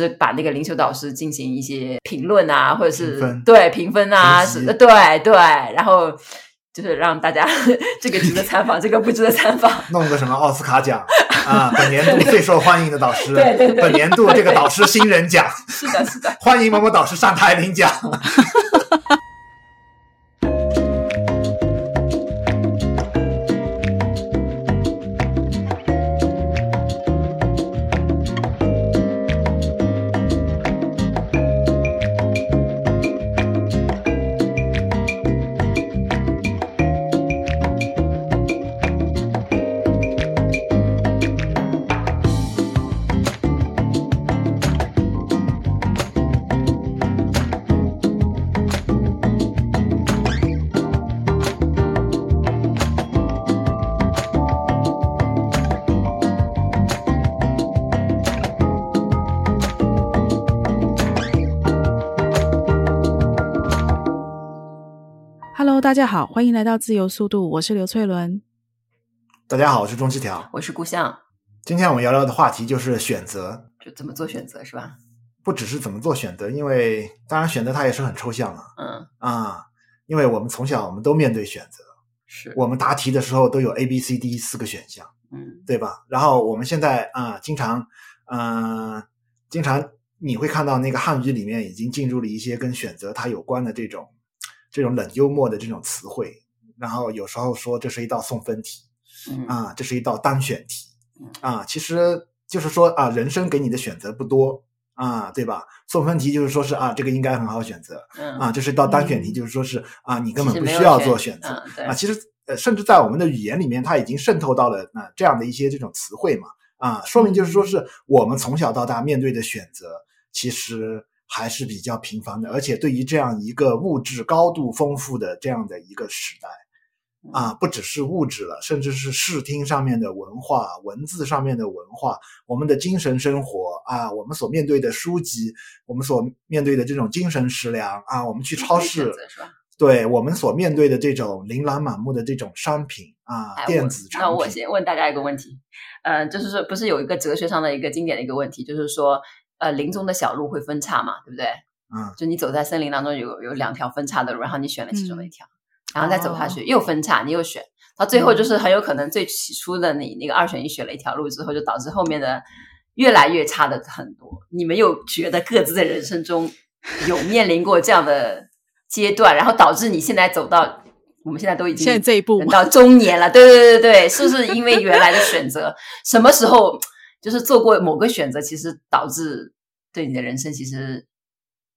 就是把那个灵修导师进行一些评论啊，或者是评对评分啊，是对对，然后就是让大家 这个值得参访，这个不值得参访，弄个什么奥斯卡奖啊，本年度最受欢迎的导师，对对对，本年度这个导师新人奖，是的，是的，欢迎某某导师上台领奖。大家好，欢迎来到自由速度，我是刘翠伦。大家好，我是钟七条，我是顾象。今天我们聊聊的话题就是选择，就怎么做选择是吧？不只是怎么做选择，因为当然选择它也是很抽象的。嗯啊，因为我们从小我们都面对选择，是我们答题的时候都有 A、B、C、D 四个选项，嗯，对吧？然后我们现在啊，经常嗯、呃，经常你会看到那个汉语里面已经进入了一些跟选择它有关的这种。这种冷幽默的这种词汇，然后有时候说这是一道送分题，嗯啊，这是一道单选题，啊，其实就是说啊，人生给你的选择不多啊，对吧？送分题就是说是啊，这个应该很好选择，嗯、啊，这是一道单选题，就是说是啊，你根本不需要做选择，嗯、啊，其实呃，甚至在我们的语言里面，它已经渗透到了啊这样的一些这种词汇嘛，啊，说明就是说是我们从小到大面对的选择，其实。还是比较频繁的，而且对于这样一个物质高度丰富的这样的一个时代，啊，不只是物质了，甚至是视听上面的文化、文字上面的文化，我们的精神生活啊，我们所面对的书籍，我们所面对的这种精神食粮啊，我们去超市，对我们所面对的这种琳琅满目的这种商品啊，电子产品。那我先问大家一个问题，嗯、呃，就是说，不是有一个哲学上的一个经典的一个问题，就是说。呃，林中的小路会分叉嘛，对不对？嗯，就你走在森林当中有，有有两条分叉的路，然后你选了其中的一条，嗯、然后再走下去、哦、又分叉，你又选，到最后就是很有可能最起初的你那个二选一选了一条路之后，就导致后面的越来越差的很多。你们有觉得各自的人生中 有面临过这样的阶段，然后导致你现在走到我们现在都已经现在这一步人到中年了，对对对对，是不是因为原来的选择？什么时候？就是做过某个选择，其实导致对你的人生其实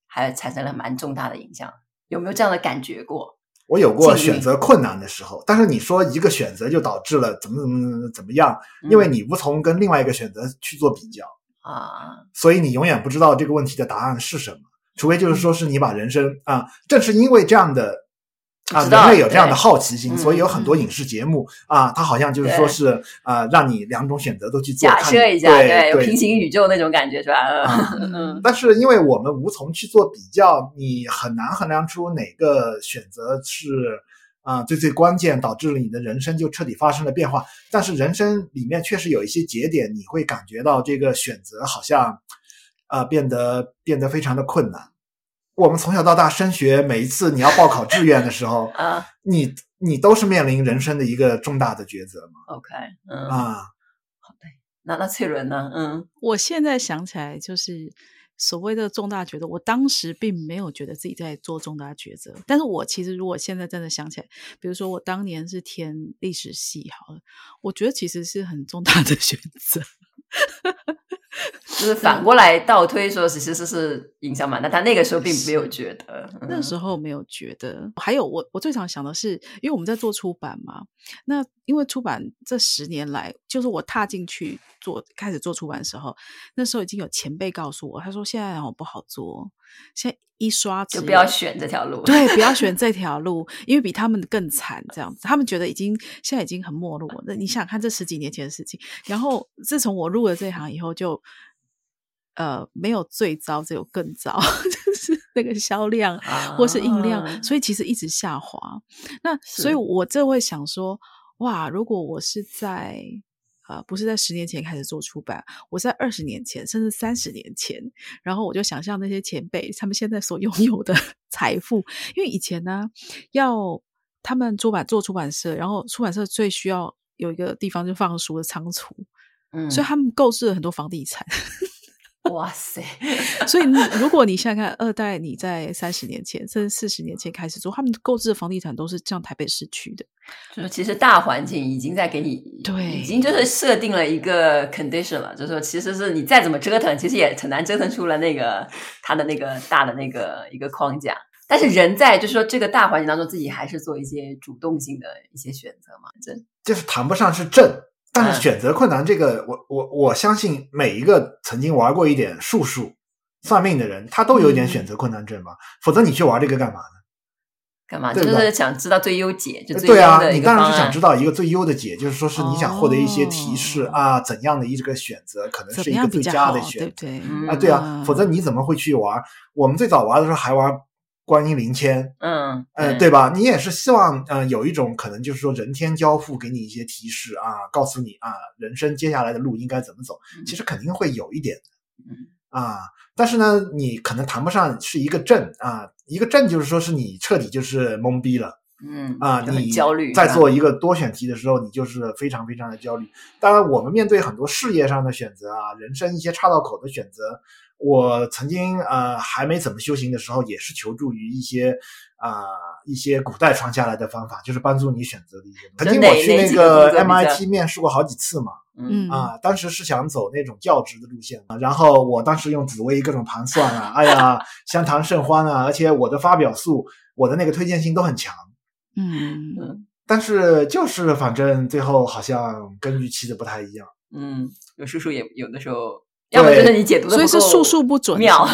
还产生了蛮重大的影响。有没有这样的感觉过？我有过选择困难的时候，但是你说一个选择就导致了怎么怎么怎么怎么样，因为你无从跟另外一个选择去做比较啊，所以你永远不知道这个问题的答案是什么，除非就是说是你把人生啊，正是因为这样的。啊，人类有这样的好奇心，所以有很多影视节目、嗯、啊，它好像就是说是啊、呃，让你两种选择都去做，假设一下，对，平行宇宙那种感觉是吧？嗯 嗯。但是因为我们无从去做比较，你很难衡量出哪个选择是啊最最关键，导致了你的人生就彻底发生了变化。但是人生里面确实有一些节点，你会感觉到这个选择好像啊变得变得非常的困难。我们从小到大升学，每一次你要报考志愿的时候，啊，你你都是面临人生的一个重大的抉择嘛。OK，嗯啊，好的，那那翠伦呢？嗯，我现在想起来，就是所谓的重大抉择，我当时并没有觉得自己在做重大抉择。但是我其实如果现在真的想起来，比如说我当年是填历史系，好了，我觉得其实是很重大的 选择。就是反过来倒推说，其实是影响蛮大，但那个时候并没有觉得，那时候没有觉得。还有我，我最常想的是，因为我们在做出版嘛，那因为出版这十年来，就是我踏进去做开始做出版的时候，那时候已经有前辈告诉我，他说现在我不好做，现在一刷就不要选这条路，对，不要选这 条路，因为比他们更惨，这样子，他们觉得已经现在已经很没落。那你想想看，这十几年前的事情，然后自从我入了这行以后就。呃，没有最糟，只有更糟，就是那个销量或是印量，啊，所以其实一直下滑。那所以，我这会想说，哇，如果我是在呃，不是在十年前开始做出版，我在二十年前，甚至三十年前，然后我就想象那些前辈他们现在所 拥有的财富，因为以前呢，要他们出版做出版社，然后出版社最需要有一个地方就放书的仓储，嗯，所以他们购置了很多房地产。哇塞！所以，如果你现在看二代，你在三十年前甚至四十年前开始做，他们购置的房地产都是像台北市区的，就是其实大环境已经在给你，对，已经就是设定了一个 condition 了，就是说，其实是你再怎么折腾，其实也很难折腾出了那个它的那个大的那个一个框架。但是人在就是说这个大环境当中，自己还是做一些主动性的一些选择嘛，这就是谈不上是正。但是选择困难，这个我我我相信每一个曾经玩过一点术数算命的人，他都有一点选择困难症吧？否则你去玩这个干嘛呢？干嘛？就是想知道最优解，就最对啊，你当然是想知道一个最优的解，就是说是你想获得一些提示啊，怎样的一个选择可能是一个最佳的选择，对啊，对啊，否则你怎么会去玩？我们最早玩的时候还玩。观音灵签，嗯，呃，对吧？你也是希望，呃，有一种可能，就是说人天交付，给你一些提示啊，告诉你啊，人生接下来的路应该怎么走。其实肯定会有一点，嗯啊，但是呢，你可能谈不上是一个正啊，一个正就是说是你彻底就是懵逼了，嗯啊，你焦虑，在做一个多选题的时候，你就是非常非常的焦虑。当然，我们面对很多事业上的选择啊，人生一些岔道口的选择。我曾经呃还没怎么修行的时候，也是求助于一些啊、呃、一些古代传下来的方法，就是帮助你选择的一些。曾经我去那个 MIT 面试过好几次嘛，嗯啊，当时是想走那种教职的路线嘛，然后我当时用紫薇各种盘算啊，哎呀，相谈甚欢啊，而且我的发表数，我的那个推荐性都很强，嗯嗯，但是就是反正最后好像跟预期的不太一样，嗯，有叔叔也有的时候。要么就是你解读的，所以是素数不准妙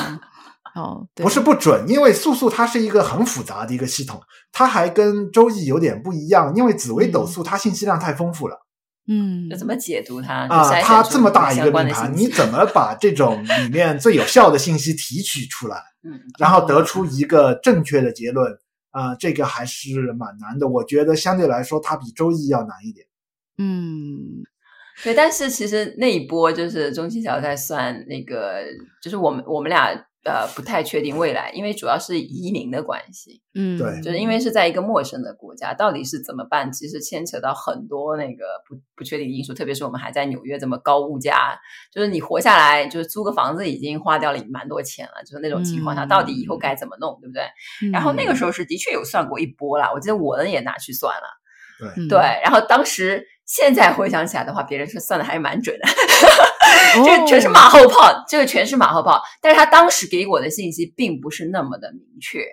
哦，不是不准，因为素数它是一个很复杂的一个系统，它还跟周易有点不一样，因为紫微斗数它信息量太丰富了。嗯，怎么解读它啊？它这么大一个命盘，你怎么把这种里面最有效的信息提取出来，嗯，然后得出一个正确的结论啊？这个还是蛮难的。我觉得相对来说，它比周易要难一点。嗯。对，但是其实那一波就是中心桥在算那个，就是我们我们俩呃不太确定未来，因为主要是移民的关系，嗯，对，就是因为是在一个陌生的国家，到底是怎么办？其实牵扯到很多那个不不确定因素，特别是我们还在纽约这么高物价，就是你活下来，就是租个房子已经花掉了蛮多钱了，就是那种情况下，到底以后该怎么弄，对不对？嗯，然后那个时候是的确有算过一波啦，我记得我呢也拿去算了，对对，然后当时。现在回想起来的话，别人是算的还是蛮准的，这 个全是马后炮，这个全是马后炮。但是他当时给我的信息并不是那么的明确，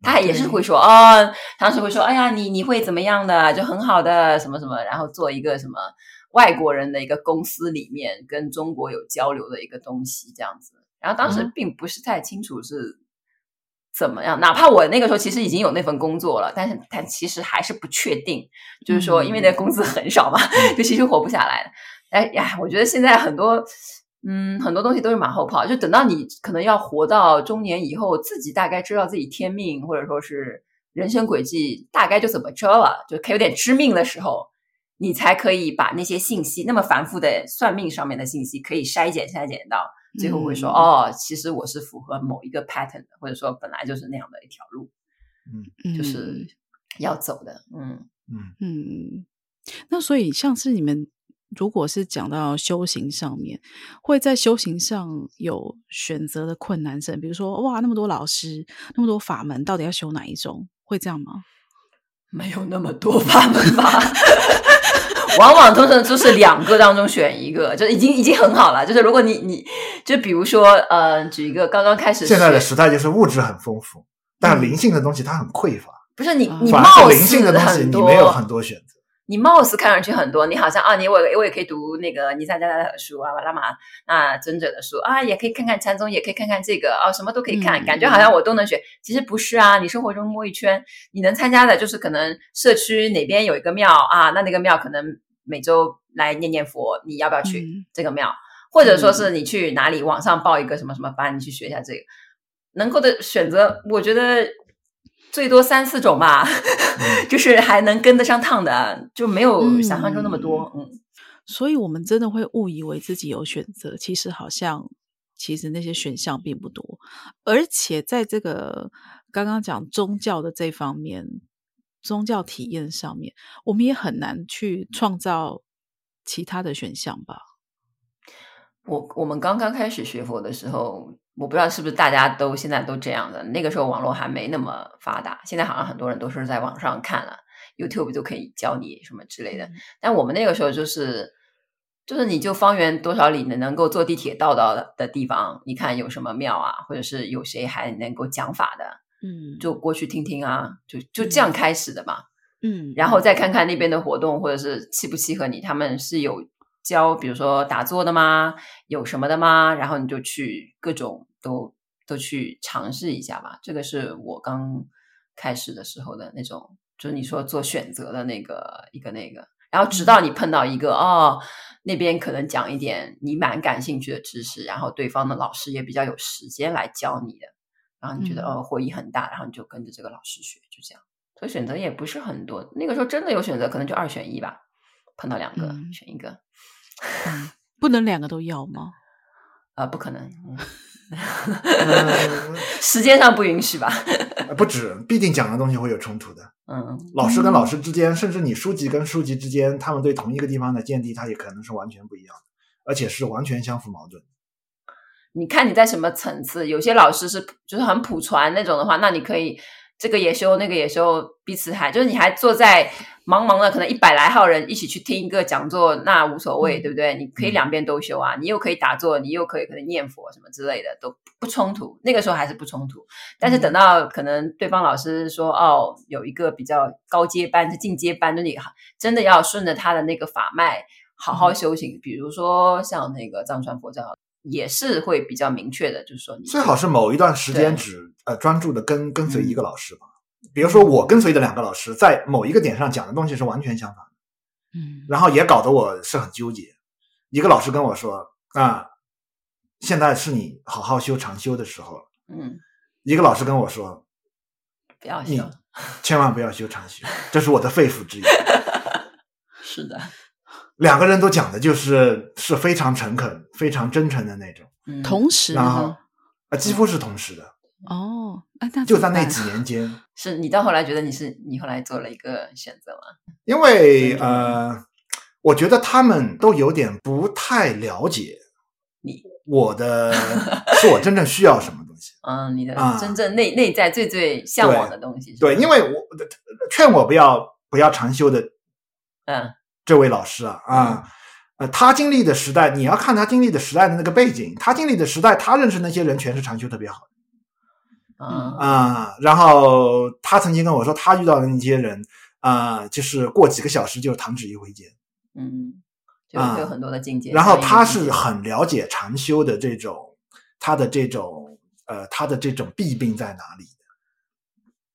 他也是会说哦，当时会说，哎呀，你你会怎么样的，就很好的什么什么，然后做一个什么外国人的一个公司里面跟中国有交流的一个东西这样子。然后当时并不是太清楚是。怎么样？哪怕我那个时候其实已经有那份工作了，但是但其实还是不确定。就是说，因为那工资很少嘛，嗯、就其实活不下来。哎呀，我觉得现在很多，嗯，很多东西都是马后炮。就等到你可能要活到中年以后，自己大概知道自己天命或者说是人生轨迹大概就怎么着了，就可以有点知命的时候，你才可以把那些信息那么繁复的算命上面的信息可以筛减筛减到。最后会说、嗯、哦，其实我是符合某一个 pattern 的，或者说本来就是那样的一条路，嗯，就是要走的，嗯嗯嗯。那所以像是你们如果是讲到修行上面，会在修行上有选择的困难症，比如说哇，那么多老师，那么多法门，到底要修哪一种？会这样吗？没有那么多法门吧。往往通常就是两个当中选一个，就已经已经很好了。就是如果你你就比如说呃，举一个刚刚开始，现在的时代就是物质很丰富，但灵性的东西它很匮乏。不是你你貌似灵性的东西你没有很多选择。你貌似看上去很多，你好像啊，你我我也可以读那个尼萨加拉的书啊，拉玛啊尊者的书啊，也可以看看禅宗，也可以看看这个啊，什么都可以看，感觉好像我都能学。其实不是啊，你生活中摸一圈，你能参加的就是可能社区哪边有一个庙啊，那那个庙可能。每周来念念佛，你要不要去这个庙？嗯、或者说是你去哪里网上报一个什么什么班，你去学一下这个，能够的选择，我觉得最多三四种吧，嗯、就是还能跟得上趟的，就没有想象中那么多。嗯，嗯，所以我们真的会误以为自己有选择，其实好像其实那些选项并不多，而且在这个刚刚讲宗教的这方面，宗教体验上面，我们也很难去创造其他的选项吧。我我们刚刚开始学佛的时候，我不知道是不是大家都现在都这样的。那个时候网络还没那么发达，现在好像很多人都是在网上看了，YouTube 就可以教你什么之类的。嗯、但我们那个时候就是，就是你就方圆多少里能能够坐地铁到到的地方，你看有什么庙啊，或者是有谁还能够讲法的，嗯，就过去听听啊，就就这样开始的嘛，嗯，然后再看看那边的活动，或者是契不契合你，他们是有。教，比如说打坐的吗？有什么的吗？然后你就去各种都都去尝试一下吧。这个是我刚开始的时候的那种，就是你说做选择的那个一个那个。然后直到你碰到一个哦，那边可能讲一点你蛮感兴趣的知识，然后对方的老师也比较有时间来教你的，然后你觉得哦获益很大，然后你就跟着这个老师学，就这样。所以选择也不是很多。那个时候真的有选择，可能就二选一吧。碰到两个，嗯、选一个。嗯，不能两个都要吗？啊、呃，不可能，时间上不允许吧？不止，毕竟讲的东西会有冲突的。嗯，老师跟老师之间，甚至你书籍跟书籍之间，他们对同一个地方的见地，它也可能是完全不一样的，而且是完全相互矛盾。你看你在什么层次？有些老师是就是很普传那种的话，那你可以。这个也修，那个也修，彼此还就是你还坐在茫茫的可能一百来号人一起去听一个讲座，那无所谓，对不对？你可以两边都修啊，你又可以打坐，你又可以可能念佛什么之类的，都不冲突。那个时候还是不冲突，但是等到可能对方老师说哦，有一个比较高阶班是进阶班，的你真的要顺着他的那个法脉好好修行，比如说像那个藏传佛教。也是会比较明确的，就是说你最好是某一段时间只呃专注的跟跟随一个老师吧。嗯、比如说我跟随的两个老师在某一个点上讲的东西是完全相反的，嗯，然后也搞得我是很纠结。一个老师跟我说啊，现在是你好好修长修的时候，嗯，一个老师跟我说，不要修，千万不要修长修，这是我的肺腑之言。是的。两个人都讲的就是是非常诚恳、非常真诚的那种，同时，然后啊，几乎是同时的。哦，那就在那几年间，是你到后来觉得你是你后来做了一个选择吗？因为呃，我觉得他们都有点不太了解你。我的，是我真正需要什么东西？嗯，你的真正内内在最最向往的东西。对，因为我劝我不要不要长修的，嗯。这位老师啊啊，呃，他经历的时代，你要看他经历的时代的那个背景，他经历的时代，他认识那些人全是禅修特别好。的，啊、嗯呃、然后他曾经跟我说，他遇到的那些人啊、呃，就是过几个小时就弹指一挥间，嗯，就会有很多的境界。然后他是很了解禅修的这种，他的这种呃，他的这种弊病在哪里的，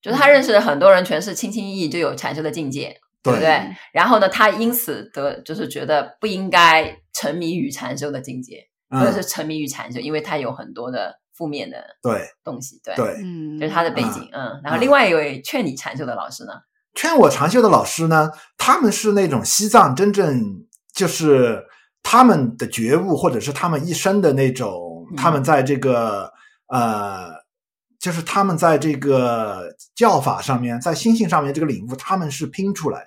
就是他认识的很多人全是轻轻易易就有禅修的境界。对不对？然后呢，他因此得就是觉得不应该沉迷于禅修的境界，或者是沉迷于禅修，因为他有很多的负面的对东西。对对，嗯，就是他的背景。嗯，然后另外一位劝你禅修的老师呢？劝我禅修的老师呢，他们是那种西藏真正就是他们的觉悟，或者是他们一生的那种，他们在这个呃。就是他们在这个教法上面，在心性上面这个领悟，他们是拼出来的。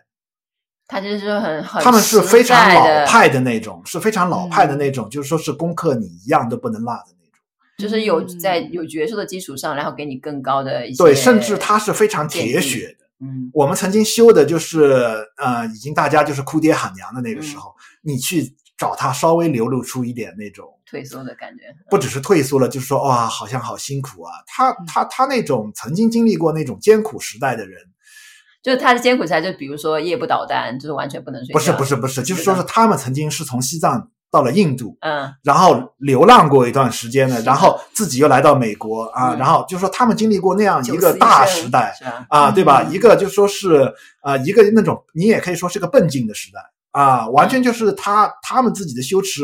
他就是很很，他们是非常老派的那种，是非常老派的那种，嗯、就是说是功课你一样都不能落的那种。就是有在有角色的基础上，然后给你更高的一些。对，甚至他是非常铁血的。嗯，我们曾经修的就是呃，已经大家就是哭爹喊娘的那个时候，嗯、你去找他，稍微流露出一点那种。退缩的感觉，不只是退缩了，就是说哇，好像好辛苦啊！他他他那种曾经经历过那种艰苦时代的人，就是他的艰苦时代，就比如说夜不倒单，就是完全不能睡觉。不是不是不是，就是说是他们曾经是从西藏到了印度，嗯，然后流浪过一段时间的，然后自己又来到美国啊，然后就是说他们经历过那样一个大时代啊，对吧？一个就说是啊，一个那种你也可以说是个笨劲的时代啊，完全就是他他们自己的修持。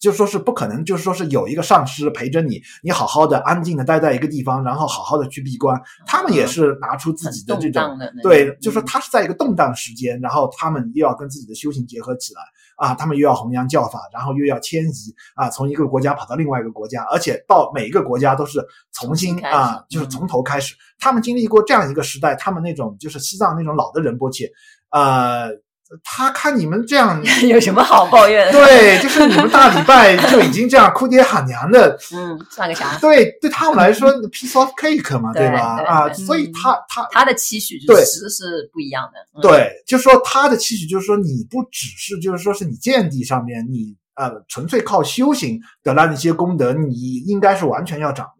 就说是不可能，就是说是有一个上师陪着你，你好好的安静的待在一个地方，然后好好的去闭关。他们也是拿出自己的这种，对，就是说他是在一个动荡时间，然后他们又要跟自己的修行结合起来啊，他们又要弘扬教法，然后又要迁移啊，从一个国家跑到另外一个国家，而且到每一个国家都是重新啊，就是从头开始。他们经历过这样一个时代，他们那种就是西藏那种老的仁波切，呃。他看你们这样 有什么好抱怨的？对，就是你们大礼拜 就已经这样哭爹喊娘的，嗯，算个啥？对，对他们来说，piece of cake 嘛，对吧？对啊，所以他他他的期许就是其实是不一样的。对，就是说他的期许就是说，你不只是就是说是你见地上面你呃纯粹靠修行得来的一些功德，你应该是完全要掌握。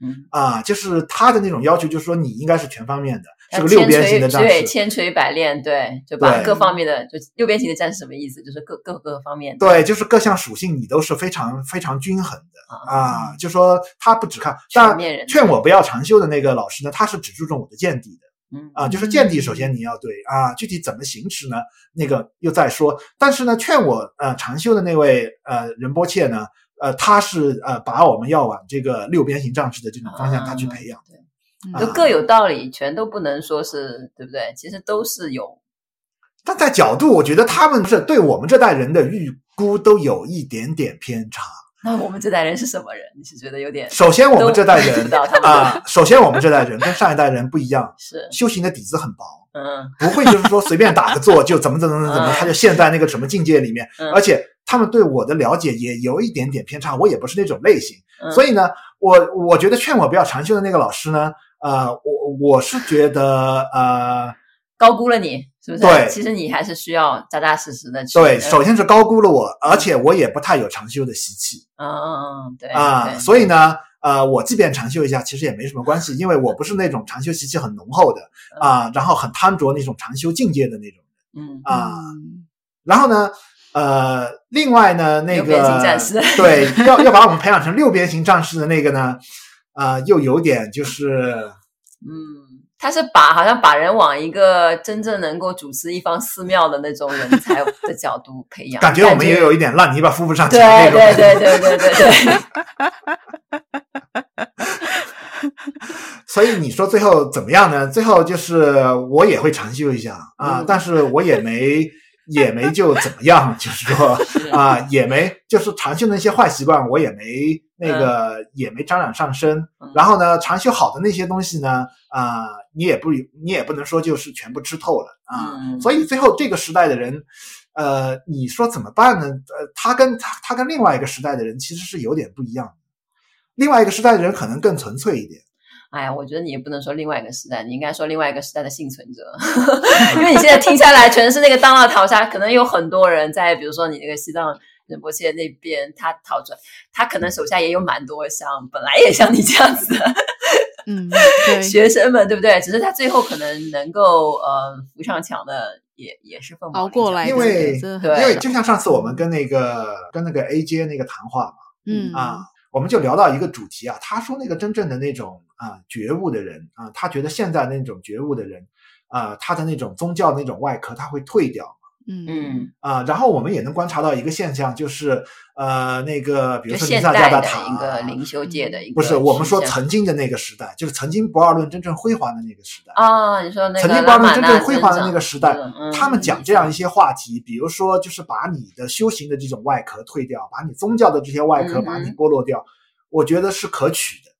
嗯啊，就是他的那种要求，就是说你应该是全方面的。是个六边形的战士，对，千锤百炼，对，就把各方面的，就六边形的战士什么意思？就是各各各方面，对，就是各项属性你都是非常非常均衡的啊。就说他不只看，但劝我不要长修的那个老师呢，他是只注重我的见地的，嗯啊，就是见地首先你要对啊，具体怎么行持呢？那个又再说。但是呢，劝我呃长修的那位呃仁波切呢，呃，他是呃把我们要往这个六边形战士的这种方向他去培养。都各有道理，全都不能说是对不对？其实都是有，但在角度，我觉得他们是对我们这代人的预估都有一点点偏差。那我们这代人是什么人？你是觉得有点？首先，我们这代人啊，首先我们这代人跟上一代人不一样，是修行的底子很薄，嗯，不会就是说随便打个坐就怎么怎么怎么怎么，他就陷在那个什么境界里面。而且他们对我的了解也有一点点偏差，我也不是那种类型，所以呢，我我觉得劝我不要长修的那个老师呢。呃，我我是觉得呃，高估了你，是不是？对，其实你还是需要扎扎实实的去。对，首先是高估了我，而且我也不太有长修的习气。嗯嗯嗯，对啊，对所以呢，呃，我即便长修一下，其实也没什么关系，因为我不是那种长修习气很浓厚的啊，然后很贪着那种长修境界的那种人。嗯啊，然后呢，呃，另外呢，那个六边形战士对，要要把我们培养成六边形战士的那个呢。啊、呃，又有点就是，嗯，他是把好像把人往一个真正能够主持一方寺庙的那种人才的角度培养，感觉我们也有一点烂泥巴扶不上墙那种。对对对对对对对。所以你说最后怎么样呢？最后就是我也会长修一下啊，嗯、但是我也没。也没就怎么样，就是说啊、呃，也没就是长修那些坏习惯，我也没那个、嗯、也没沾染上身。然后呢，长袖好的那些东西呢，啊、呃，你也不你也不能说就是全部吃透了啊。嗯、所以最后这个时代的人，呃，你说怎么办呢？呃，他跟他他跟另外一个时代的人其实是有点不一样的。另外一个时代的人可能更纯粹一点。哎呀，我觉得你也不能说另外一个时代，你应该说另外一个时代的幸存者，因为你现在听下来全是那个当了逃杀，可能有很多人在，比如说你那个西藏仁波切那边，他逃出来，他可能手下也有蛮多像本来也像你这样子的，嗯，学生们对不对？只是他最后可能能够呃扶上墙的也也是凤熬过来，因为，因为就像上次我们跟那个跟那个 AJ 那个谈话嘛，嗯啊。我们就聊到一个主题啊，他说那个真正的那种啊觉悟的人啊，他觉得现在那种觉悟的人啊，他的那种宗教那种外壳他会退掉。嗯嗯啊，然后我们也能观察到一个现象，就是呃，那个比如说现在代的一个灵修界的一个，不是我们说曾经的那个时代，就是曾经不二论真正辉煌的那个时代啊。你说那个曾经不二论真正辉煌的那个时代，嗯、他们讲这样一些话题，比如说就是把你的修行的这种外壳退掉，把你宗教的这些外壳把你剥落掉，嗯、我觉得是可取的。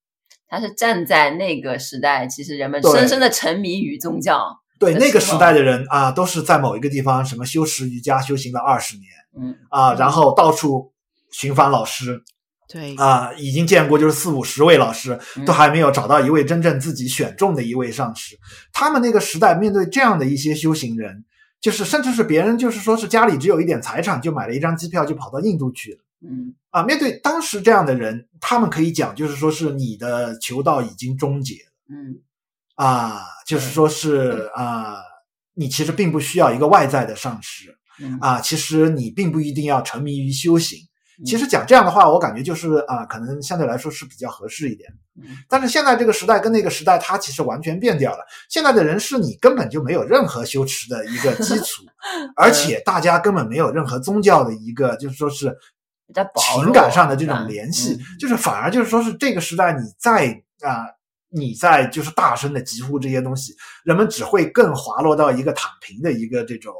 他是站在那个时代，其实人们深深的沉迷于宗教。对那个时代的人啊，都是在某一个地方什么修持瑜伽修行了二十年，嗯。啊，然后到处寻访老师，对。啊，已经见过就是四五十位老师，都还没有找到一位真正自己选中的一位上师。他们那个时代面对这样的一些修行人，就是甚至是别人就是说是家里只有一点财产，就买了一张机票就跑到印度去了，嗯。啊，面对当时这样的人，他们可以讲就是说是你的求道已经终结了，嗯。啊，就是说是啊，你其实并不需要一个外在的上师，啊，其实你并不一定要沉迷于修行。其实讲这样的话，我感觉就是啊，可能相对来说是比较合适一点。但是现在这个时代跟那个时代，它其实完全变掉了。现在的人是你根本就没有任何修持的一个基础，而且大家根本没有任何宗教的一个，就是说是情感上的这种联系，就是反而就是说是这个时代你在啊。你在就是大声的疾呼这些东西，人们只会更滑落到一个躺平的一个这种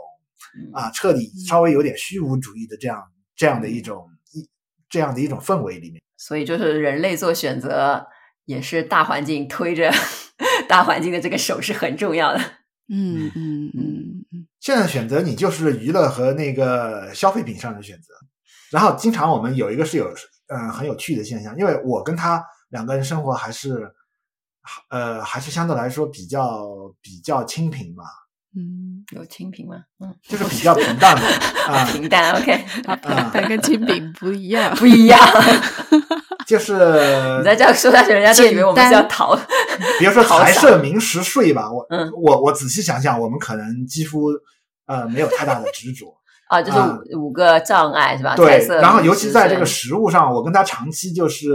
啊，彻底稍微有点虚无主义的这样这样的一种一这样的一种氛围里面。所以就是人类做选择，也是大环境推着，大环境的这个手是很重要的。嗯嗯嗯嗯。现在选择你就是娱乐和那个消费品上的选择。然后经常我们有一个是有嗯很有趣的现象，因为我跟他两个人生活还是呃还是相对来说比较比较清贫吧。嗯，有清贫吗？嗯，就是比较平淡嘛 啊，平淡。OK，平淡跟清贫不一样，不一样。就是 你再这样说下去，人家就以为我们是要逃。比如说财色名食睡吧，我嗯，我我仔细想想，我们可能几乎呃没有太大的执着。啊，就是五个障碍、呃、是吧？对，然后尤其在这个食物上，我跟他长期就是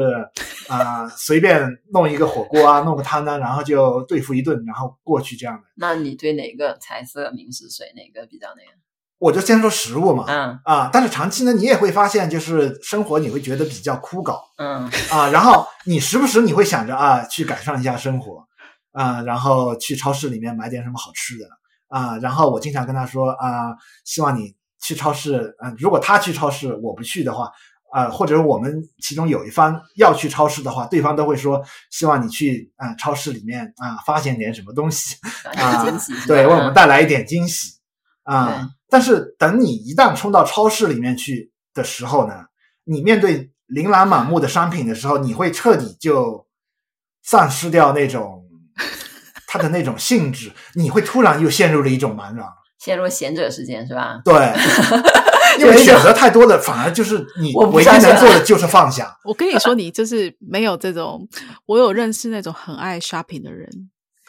啊、呃，随便弄一个火锅啊，弄个汤呢，然后就对付一顿，然后过去这样的。那你对哪个彩色名食水哪个比较那个？我就先说食物嘛，嗯啊，但是长期呢，你也会发现，就是生活你会觉得比较枯槁，嗯啊，然后你时不时你会想着啊，去改善一下生活，啊，然后去超市里面买点什么好吃的，啊，然后我经常跟他说啊，希望你。去超市，嗯，如果他去超市，我不去的话，啊、呃，或者我们其中有一方要去超市的话，对方都会说，希望你去啊、呃、超市里面啊、呃、发现点什么东西啊，对，为我们带来一点惊喜啊。呃、但是等你一旦冲到超市里面去的时候呢，你面对琳琅满目的商品的时候，你会彻底就丧失掉那种它的那种性质，你会突然又陷入了一种茫然。陷入闲者时间是吧？对，因为选择太多了，反而就是你唯一能做的就是放下。我跟你说，你就是没有这种。我有认识那种很爱 shopping 的人，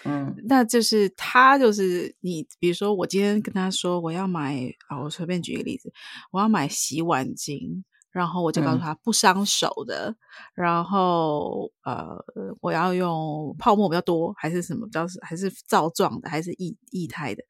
嗯，那就是他就是你，比如说我今天跟他说我要买啊，我随便举一个例子，我要买洗碗巾，然后我就告诉他不伤手的，嗯、然后呃，我要用泡沫比较多，还是什么比较还是皂状的，还是液液态的。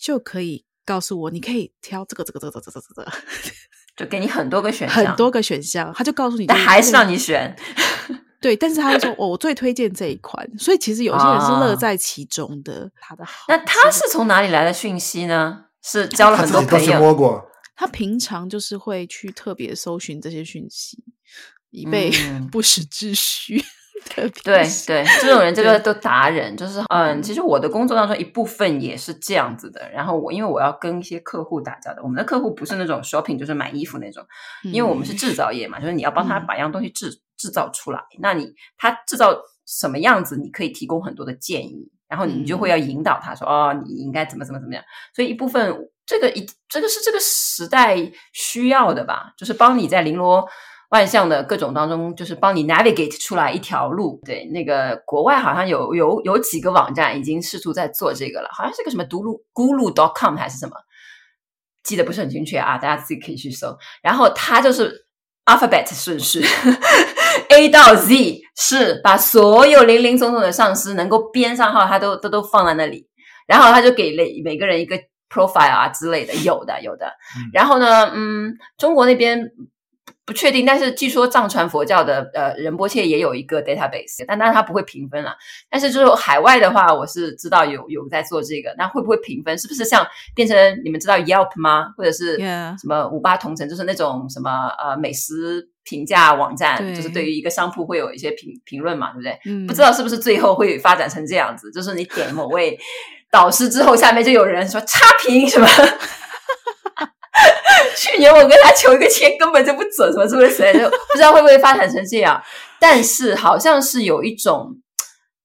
就可以告诉我，你可以挑这个、这个、这个、这个、这个，就给你很多个选项，很多个选项，他就告诉你，但还是让你选。对，但是他会说，哦，我最推荐这一款。所以其实有些人是乐在其中的。他的好，那他是从哪里来的讯息呢？是交了很多朋友。摸过。他平常就是会去特别搜寻这些讯息，以备不时之需。对对，这种人这个都达人，就是嗯，其实我的工作当中一部分也是这样子的。然后我因为我要跟一些客户打交道，我们的客户不是那种 shopping，就是买衣服那种，因为我们是制造业嘛，就是你要帮他把一样东西制制造出来，那你他制造什么样子，你可以提供很多的建议，然后你就会要引导他说哦，你应该怎么怎么怎么样。所以一部分这个一这个是这个时代需要的吧，就是帮你在绫罗万象的各种当中，就是帮你 navigate 出来一条路。对，那个国外好像有有有几个网站已经试图在做这个了，好像是个什么读路 Gulu.com 还是什么，记得不是很精确啊，大家自己可以去搜。然后它就是 alphabet 顺序，A 到 Z 是把所有零零总总的上司能够编上号，它都都都放在那里。然后他就给了每个人一个 profile 啊之类的，有的有的。然后呢，嗯，中国那边。不确定，但是据说藏传佛教的呃仁波切也有一个 database，但当然它不会评分了。但是就是海外的话，我是知道有有在做这个，那会不会评分？是不是像变成你们知道 Yelp 吗？或者是什么五八同城，就是那种什么呃美食评价网站，就是对于一个商铺会有一些评评论嘛，对不对？嗯，不知道是不是最后会发展成这样子，就是你点某位导师之后，下面就有人说差评什么。去年我跟他求一个签，根本就不准，什么是不是不知道会不会发展成这样。但是好像是有一种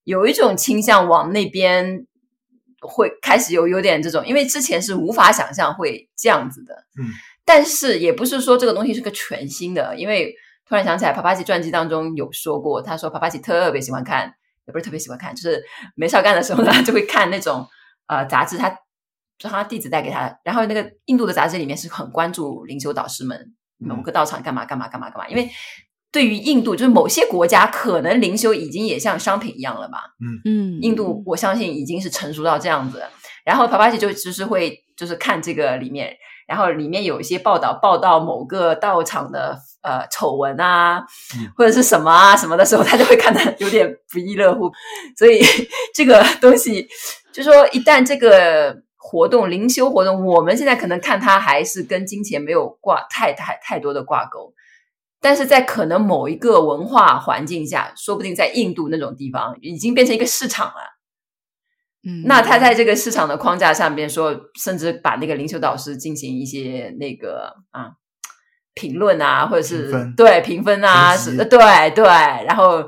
有一种倾向往那边会开始有有点这种，因为之前是无法想象会这样子的。嗯，但是也不是说这个东西是个全新的，因为突然想起来，帕帕奇传记当中有说过，他说帕帕奇特别喜欢看，也不是特别喜欢看，就是没事干的时候呢，就会看那种呃杂志，他。就他弟子带给他，然后那个印度的杂志里面是很关注灵修导师们某个道场干嘛干嘛干嘛干嘛，因为对于印度，就是某些国家可能灵修已经也像商品一样了吧？嗯嗯，印度我相信已经是成熟到这样子。然后帕帕奇就就是会就是看这个里面，然后里面有一些报道报道某个道场的呃丑闻啊，或者是什么啊什么的时候，他就会看的有点不亦乐乎。所以 这个东西就说一旦这个。活动、灵修活动，我们现在可能看它还是跟金钱没有挂太太太多的挂钩，但是在可能某一个文化环境下，说不定在印度那种地方，已经变成一个市场了。嗯，那他在这个市场的框架上边说，甚至把那个灵修导师进行一些那个啊评论啊，或者是评对评分啊，是的，对对，然后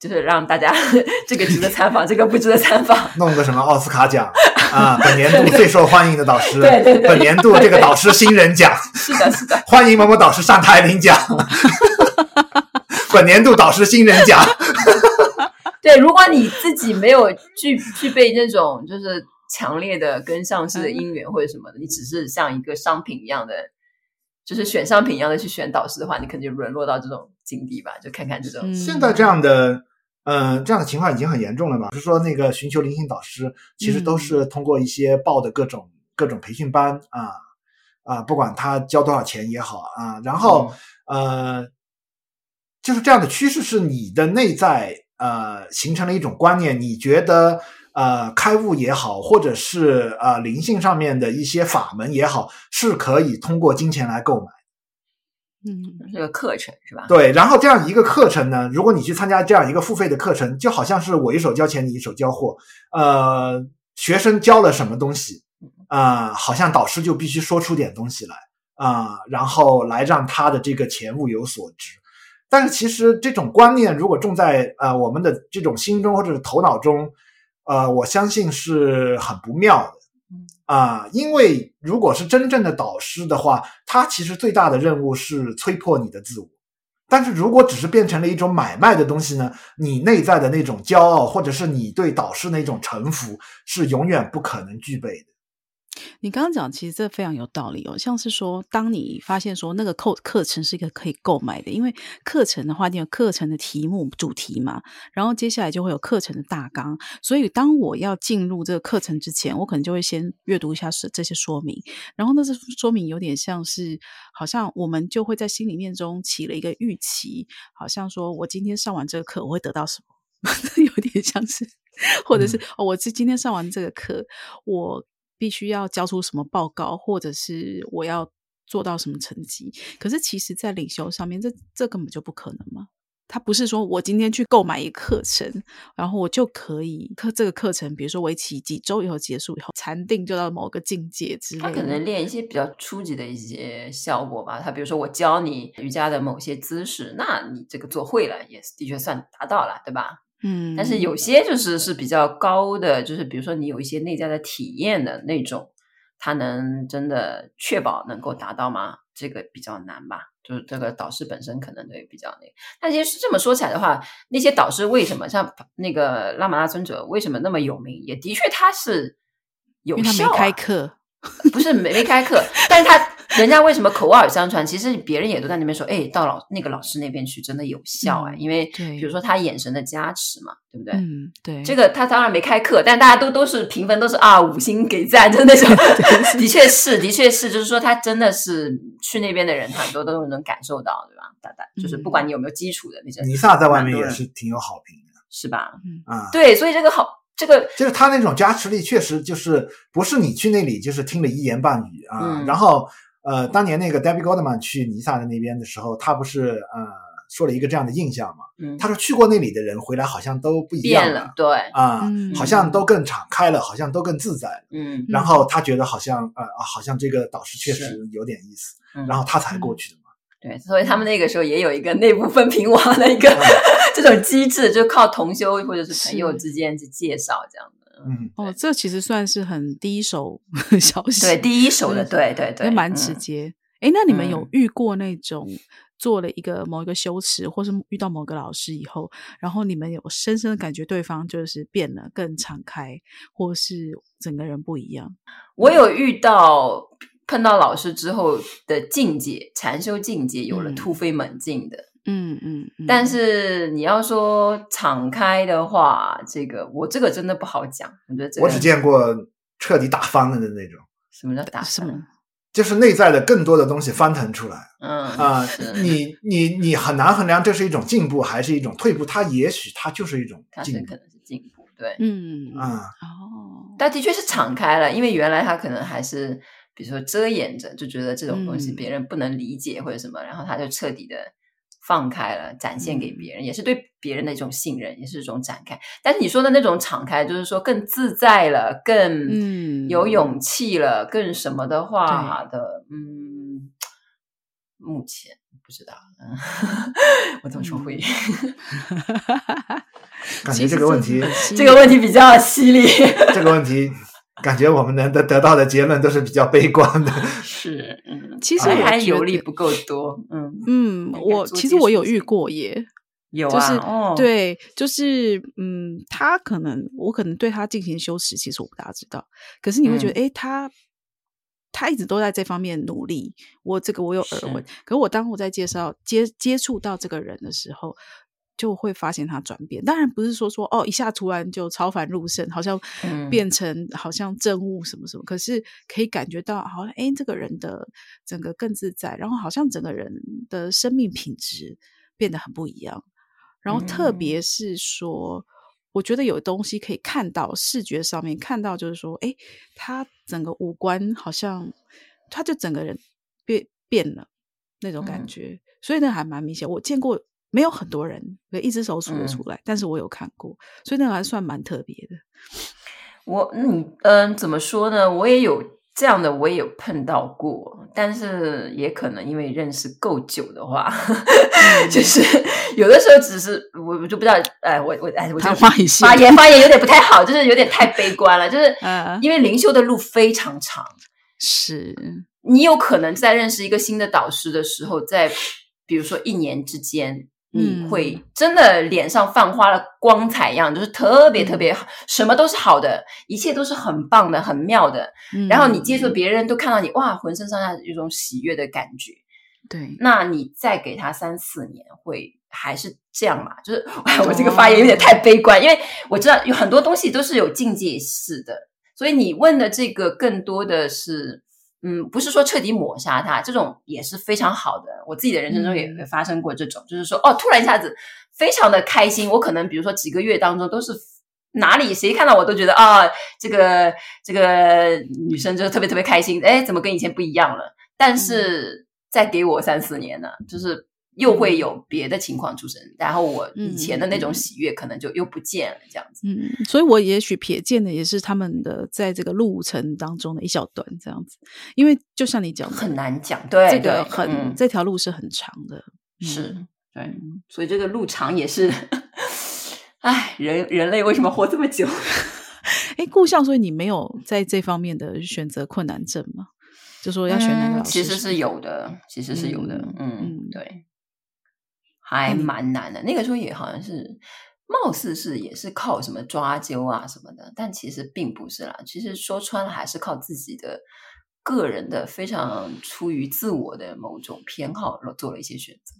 就是让大家 这个值得参访，这个不值得参访，弄个什么奥斯卡奖啊，本年度最受欢迎的导师，对对对，本年度这个导师新人奖，是的，是的，欢迎某某导师上台领奖，本年度导师新人奖。对，如果你自己没有具具备那种就是强烈的跟上司的姻缘或者什么的，你只是像一个商品一样的，就是选商品一样的去选导师的话，你可能就沦落到这种境地吧。就看看这种现在这样的，呃，这样的情况已经很严重了嘛。就是说，那个寻求灵性导师，其实都是通过一些报的各种、嗯、各种培训班啊啊，不管他交多少钱也好啊，然后、嗯、呃，就是这样的趋势是你的内在。呃，形成了一种观念，你觉得呃，开悟也好，或者是呃灵性上面的一些法门也好，是可以通过金钱来购买。嗯，这个课程是吧？对，然后这样一个课程呢，如果你去参加这样一个付费的课程，就好像是我一手交钱，你一手交货。呃，学生交了什么东西啊，呃，好像导师就必须说出点东西来啊，呃，然后来让他的这个钱物有所值。但是其实这种观念如果种在呃我们的这种心中或者是头脑中，呃，我相信是很不妙的，啊、因为如果是真正的导师的话，他其实最大的任务是摧破你的自我。但是如果只是变成了一种买卖的东西呢，你内在的那种骄傲或者是你对导师那种臣服是永远不可能具备的。你刚刚讲，其实这非常有道理哦。像是说，当你发现说那个课课程是一个可以购买的，因为课程的话，你有课程的题目主题嘛，然后接下来就会有课程的大纲。所以，当我要进入这个课程之前，我可能就会先阅读一下是这些说明。然后，那这说明有点像是，好像我们就会在心里面中起了一个预期，好像说我今天上完这个课，我会得到什么？有点像是，或者是、嗯、哦，我是今天上完这个课，我。必须要交出什么报告，或者是我要做到什么成绩？可是其实，在领袖上面，这这根本就不可能嘛。他不是说我今天去购买一个课程，然后我就可以课这个课程，比如说为期几周以后结束以后，禅定就到某个境界之类的。他可能练一些比较初级的一些效果吧。他比如说我教你瑜伽的某些姿势，那你这个做会了，也是的确算达到了，对吧？嗯，但是有些就是是比较高的，就是比如说你有一些内在的体验的那种，他能真的确保能够达到吗？这个比较难吧。就是这个导师本身可能对比较那个。但其实这么说起来的话，那些导师为什么像那个拉玛拉尊者为什么那么有名？也的确他是有效、啊，他没开课，不是没没开课，但是他。人家为什么口耳相传？其实别人也都在那边说，哎，到老那个老师那边去真的有效哎，嗯、因为比如说他眼神的加持嘛，对不对？嗯，对。这个他当然没开课，但大家都都是评分都是啊五星给赞，就那种。的确是，的确是，就是说他真的是去那边的人很多都能感受到，对吧？大大就是不管你有没有基础的那些。尼萨在外面也是挺有好评的，是吧？嗯啊，对，所以这个好，这个就是他那种加持力，确实就是不是你去那里就是听了一言半语啊，嗯、然后。呃，当年那个 Debbie Goldman 去尼萨的那边的时候，他不是呃说了一个这样的印象嘛？嗯，他说去过那里的人回来好像都不一样了，变了对啊，嗯、好像都更敞开了，好像都更自在了。嗯，然后他觉得好像呃好像这个导师确实有点意思，嗯、然后他才过去的嘛。对，所以他们那个时候也有一个内部分评网的一个、嗯、这种机制，就靠同修或者是朋友之间去介绍这样的。嗯，哦，这其实算是很第一手 消息，对，第一手的，对对对，蛮直接。哎，那你们有遇过那种做了一个某一个修持，或是遇到某个老师以后，然后你们有深深的感觉对方就是变了，更敞开，或是整个人不一样？我有遇到碰到老师之后的境界，禅修境界有了突飞猛进的，嗯嗯。嗯，但是你要说敞开的话，这个我这个真的不好讲。我觉得这个，我只见过彻底打翻了的那种。什么叫打翻？就是内在的更多的东西翻腾出来，嗯啊，你你你很难衡量这是一种进步还是一种退步，它也许它就是一种进步，它可能是进步，对，嗯啊、哦，但的确是敞开了，因为原来他可能还是比如说遮掩着，就觉得这种东西别人不能理解或者什么，嗯、然后他就彻底的放开了，展现给别人，嗯、也是对别人的一种信任，也是一种展开。但是你说的那种敞开，就是说更自在了，更有勇气了，嗯、更什么的话的，嗯，目前不知道，我怎么说会？感觉这个问题，这个问题比较犀利。这个问题，感觉我们能得得到的结论都是比较悲观的。是，嗯，其实我还游历不够多。嗯嗯，我其实我有遇过耶，有啊，就是哦，对，就是嗯，他可能我可能对他进行修持，其实我不大知道。可是你会觉得，哎，他他一直都在这方面努力。我这个我有耳闻，可是我当我在介绍接接触到这个人的时候。就会发现他转变，当然不是说说哦，一下突然就超凡入圣，好像变成好像正悟什么什么，嗯、可是可以感觉到好像哎，这个人的整个更自在，然后好像整个人的生命品质变得很不一样。然后特别是说，嗯、我觉得有东西可以看到视觉上面看到，就是说，哎，他整个五官好像他就整个人变变了那种感觉，嗯、所以那还蛮明显，我见过。没有很多人，一只手数得出来，嗯、但是我有看过，所以那个还算蛮特别的。我，你，嗯，怎么说呢？我也有这样的，我也有碰到过，但是也可能因为认识够久的话，嗯、就是有的时候只是我我就不知道，哎，我我哎，我就发言发言有点不太好，就是有点太悲观了，就是 因为灵修的路非常长，是你有可能在认识一个新的导师的时候，在比如说一年之间。你会真的脸上泛花了光彩一样，就是特别特别好，什么都是好的，一切都是很棒的、很妙的。然后你接触别人都看到你哇，浑身上下有一种喜悦的感觉。对，那你再给他三四年，会还是这样嘛？就是 我这个发言有点太悲观，因为我知道有很多东西都是有境界式的，所以你问的这个更多的是。嗯，不是说彻底抹杀他，这种也是非常好的。我自己的人生中也会发生过这种，嗯、就是说，哦，突然一下子非常的开心。我可能比如说几个月当中都是哪里谁看到我都觉得啊、哦，这个这个女生就特别特别开心。哎，怎么跟以前不一样了？但是再给我三四年呢，就是。又会有别的情况出生，然后我以前的那种喜悦可能就又不见了，这样子。嗯，所以我也许瞥见的也是他们的在这个路程当中的一小段这样子，因为就像你讲的，很难讲，对，这个很、嗯、这条路是很长的，是，对，所以这个路长也是，哎，人人类为什么活这么久？哎，故乡，所以你没有在这方面的选择困难症吗？就说要选哪个老师、嗯？其实是有的，其实是有的，嗯，嗯对。还蛮难的，那个时候也好像是，貌似是也是靠什么抓阄啊什么的，但其实并不是啦。其实说穿了，还是靠自己的个人的非常出于自我的某种偏好做了一些选择。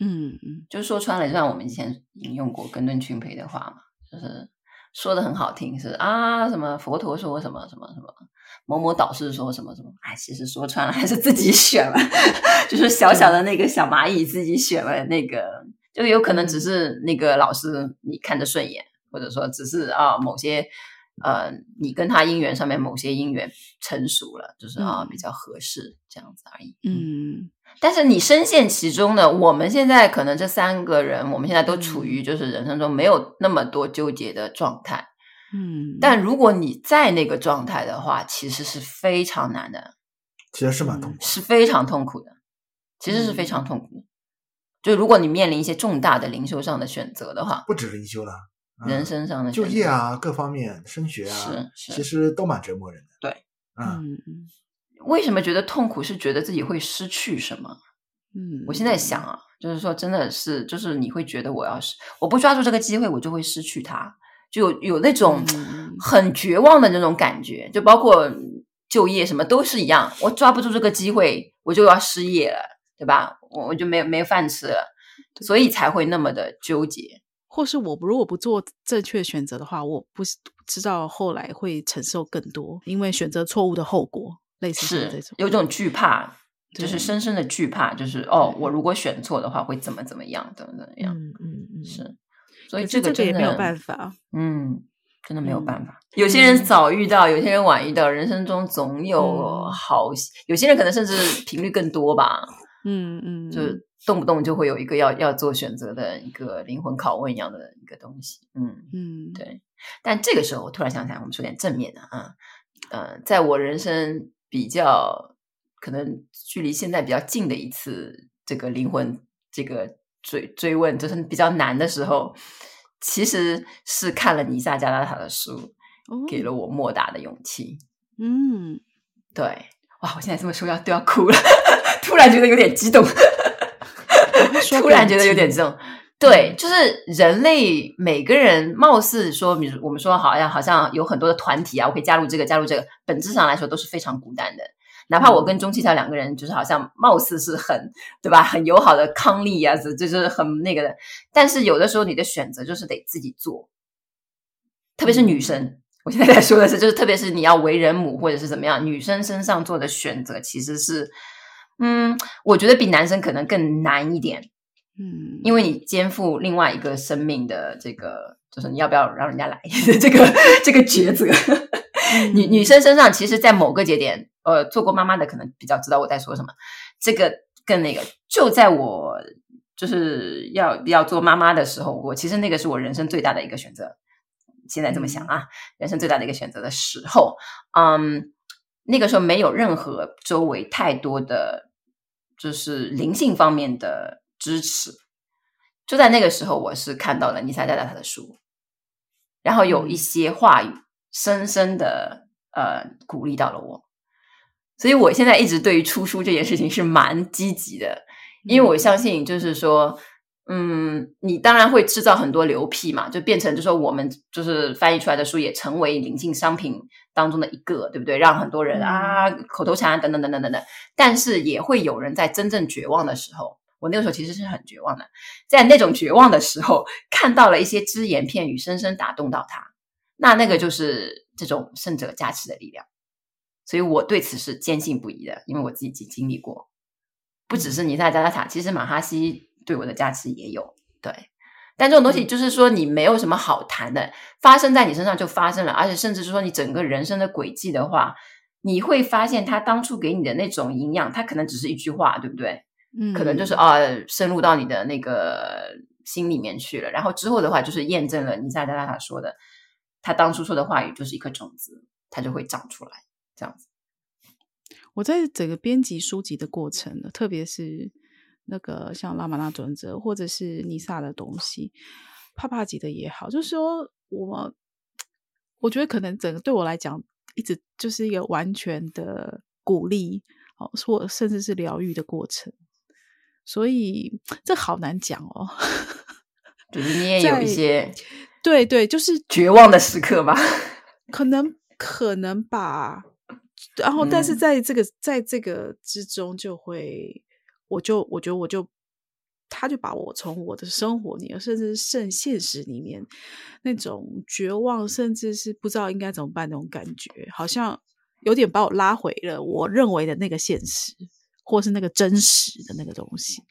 嗯嗯，就说穿了，就像我们以前引用过根顿群培的话嘛，就是说的很好听，是啊，什么佛陀说什么什么什么。某某导师说什么什么，哎，其实说穿了还是自己选了，就是小小的那个小蚂蚁自己选了那个，就有可能只是那个老师你看着顺眼，或者说只是啊某些呃你跟他姻缘上面某些姻缘成熟了，就是啊比较合适这样子而已。嗯，但是你深陷其中呢，我们现在可能这三个人，我们现在都处于就是人生中没有那么多纠结的状态。嗯，但如果你在那个状态的话，其实是非常难的，其实是蛮痛苦，是非常痛苦的，其实是非常痛苦的。嗯、就如果你面临一些重大的灵修上的选择的话，不止灵修了，嗯、人生上的就业啊，各方面升学啊，是，是其实都蛮折磨人的。对，嗯嗯。为什么觉得痛苦？是觉得自己会失去什么？嗯，我现在想啊，就是说，真的是，就是你会觉得，我要是我不抓住这个机会，我就会失去它。就有有那种很绝望的那种感觉，就包括就业什么都是一样。我抓不住这个机会，我就要失业了，对吧？我我就没有没有饭吃了，所以才会那么的纠结。或是我如果不做正确选择的话，我不知道后来会承受更多，因为选择错误的后果，类似是这种有种惧怕，就是深深的惧怕，就是哦，我如果选错的话会怎么怎么样，怎么怎么样？嗯嗯嗯，是。所以这个这个也没有办法，嗯，真的没有办法。嗯、有些人早遇到，有些人晚遇到，人生中总有好，嗯、有些人可能甚至频率更多吧。嗯嗯，就动不动就会有一个要要做选择的一个灵魂拷问一样的一个东西。嗯嗯，对。但这个时候，我突然想起来，我们说点正面的啊。呃，在我人生比较可能距离现在比较近的一次这个灵魂这个追追问，就是比较难的时候。其实是看了尼萨加拉塔的书，哦、给了我莫大的勇气。嗯，对，哇！我现在这么说要都要哭了，突然觉得有点激动，突然觉得有点激动。对，就是人类每个人，貌似说，比如我们说，好像好像有很多的团体啊，我可以加入这个，加入这个，本质上来说都是非常孤单的。哪怕我跟钟七条两个人，就是好像貌似是很，对吧？很友好的伉俪啊，这就是很那个的。但是有的时候你的选择就是得自己做，特别是女生。我现在在说的是，就是特别是你要为人母或者是怎么样，女生身上做的选择其实是，嗯，我觉得比男生可能更难一点。嗯，因为你肩负另外一个生命的这个，就是你要不要让人家来 这个这个抉择。女女生身上，其实，在某个节点，呃，做过妈妈的可能比较知道我在说什么。这个跟那个，就在我就是要要做妈妈的时候，我其实那个是我人生最大的一个选择。现在这么想啊，人生最大的一个选择的时候，嗯，那个时候没有任何周围太多的，就是灵性方面的支持。就在那个时候，我是看到了尼萨加拉塔的书，然后有一些话语。深深的呃鼓励到了我，所以我现在一直对于出书这件事情是蛮积极的，因为我相信就是说，嗯，你当然会制造很多流批嘛，就变成就是说我们就是翻译出来的书也成为临近商品当中的一个，对不对？让很多人啊口头禅等等等等等等，但是也会有人在真正绝望的时候，我那个时候其实是很绝望的，在那种绝望的时候看到了一些只言片语，深深打动到他。那那个就是这种胜者加持的力量，所以我对此是坚信不疑的，因为我自己经历过，不只是尼萨加拉塔，其实马哈西对我的加持也有。对，但这种东西就是说你没有什么好谈的，发生在你身上就发生了，而且甚至是说你整个人生的轨迹的话，你会发现他当初给你的那种营养，他可能只是一句话，对不对？嗯，可能就是啊，深入到你的那个心里面去了，然后之后的话就是验证了尼萨加拉塔说的。他当初说的话语就是一颗种子，它就会长出来，这样子。我在整个编辑书籍的过程呢，特别是那个像拉玛那准则或者是尼萨的东西，帕帕吉的也好，就是说我我觉得可能整个对我来讲，一直就是一个完全的鼓励哦，或甚至是疗愈的过程。所以这好难讲哦，就是你也 有一些。对对，就是绝望的时刻吧，可能可能吧。然后，但是在这个、嗯、在这个之中，就会，我就我觉得我就，他就把我从我的生活里，甚至是现现实里面那种绝望，甚至是不知道应该怎么办那种感觉，好像有点把我拉回了我认为的那个现实，或是那个真实的那个东西。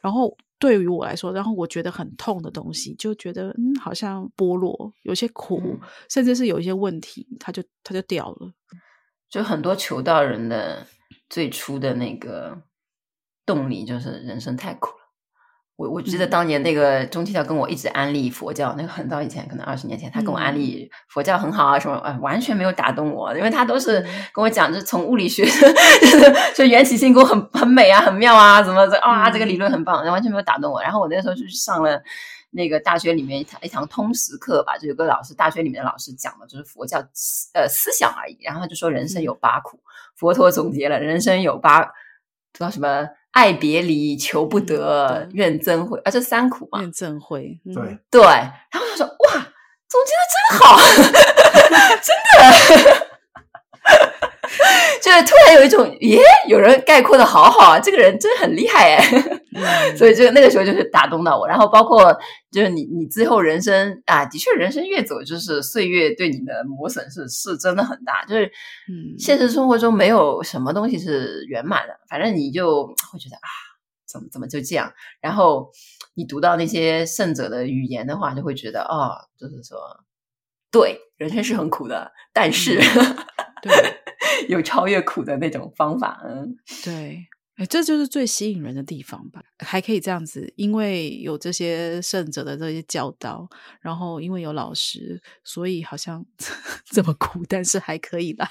然后。对于我来说，然后我觉得很痛的东西，就觉得嗯，好像剥落，有些苦，嗯、甚至是有一些问题，它就它就掉了。就很多求道人的最初的那个动力，就是人生太苦了。我我记得当年那个钟七条跟我一直安利佛教，那个很早以前，可能二十年前，他跟我安利佛教很好啊，什么啊，完全没有打动我，因为他都是跟我讲，就是从物理学，就 是就缘起性功很很美啊，很妙啊，什么这啊，这个理论很棒，完全没有打动我。然后我那时候就去上了那个大学里面一堂一堂通识课吧，就有个老师，大学里面的老师讲的，就是佛教呃思想而已。然后他就说人生有八苦，佛陀总结了人生有八，不知道什么。爱别离，求不得，怨憎会，啊，这三苦嘛。怨憎会，嗯、对对。然后他说：“哇，总结的真好，真的。” 就是突然有一种，耶，有人概括的好好啊，这个人真的很厉害哎。嗯、所以就那个时候就是打动到我。然后包括就是你，你最后人生啊，的确人生越走，就是岁月对你的磨损是是真的很大。就是嗯，现实生活中没有什么东西是圆满的，反正你就会觉得啊，怎么怎么就这样。然后你读到那些圣者的语言的话，就会觉得哦，就是说。对，人生是很苦的，但是、嗯、对有超越苦的那种方法。嗯，对。哎，这就是最吸引人的地方吧？还可以这样子，因为有这些圣者的这些教导，然后因为有老师，所以好像 这么苦，但是还可以啦，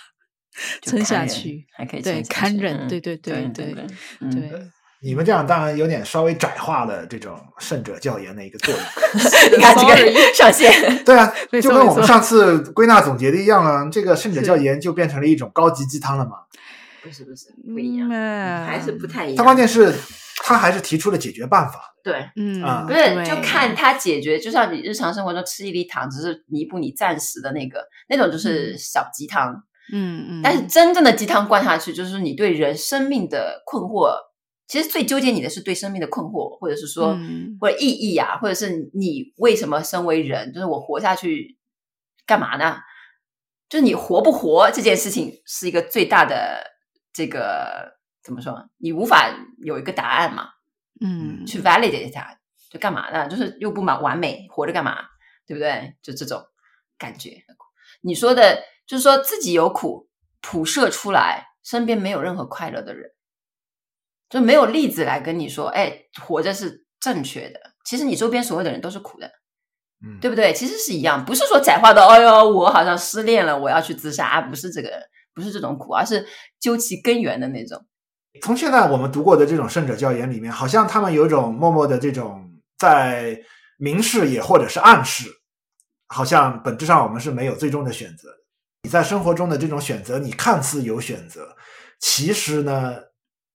撑下去，还可以对堪忍，对对对对对对。你们这样当然有点稍微窄化了这种圣者教研的一个作用。你看这个上线，对啊，就跟我们上次归纳总结的一样啊，这个圣者教研就变成了一种高级鸡汤了嘛。不是不是不一样，嗯、还是不太一样。他关键是，他还是提出了解决办法。对，嗯，啊、不是就看他解决，就像你日常生活中吃一粒糖，只是弥补你暂时的那个那种，就是小鸡汤。嗯嗯。但是真正的鸡汤灌下去，就是你对人生命的困惑。其实最纠结你的是对生命的困惑，或者是说，嗯、或者意义啊，或者是你为什么身为人，就是我活下去干嘛呢？就是你活不活这件事情，是一个最大的。这个怎么说？你无法有一个答案嘛？嗯，去 validate 它，就干嘛呢？就是又不满完美，活着干嘛？对不对？就这种感觉。你说的，就是说自己有苦，谱射出来，身边没有任何快乐的人，就没有例子来跟你说，哎，活着是正确的。其实你周边所有的人都是苦的，嗯，对不对？其实是一样，不是说窄化到。哎呦，我好像失恋了，我要去自杀，不是这个。不是这种苦，而是究其根源的那种。从现在我们读过的这种圣者教研里面，好像他们有一种默默的这种在明示也或者是暗示，好像本质上我们是没有最终的选择。你在生活中的这种选择，你看似有选择，其实呢，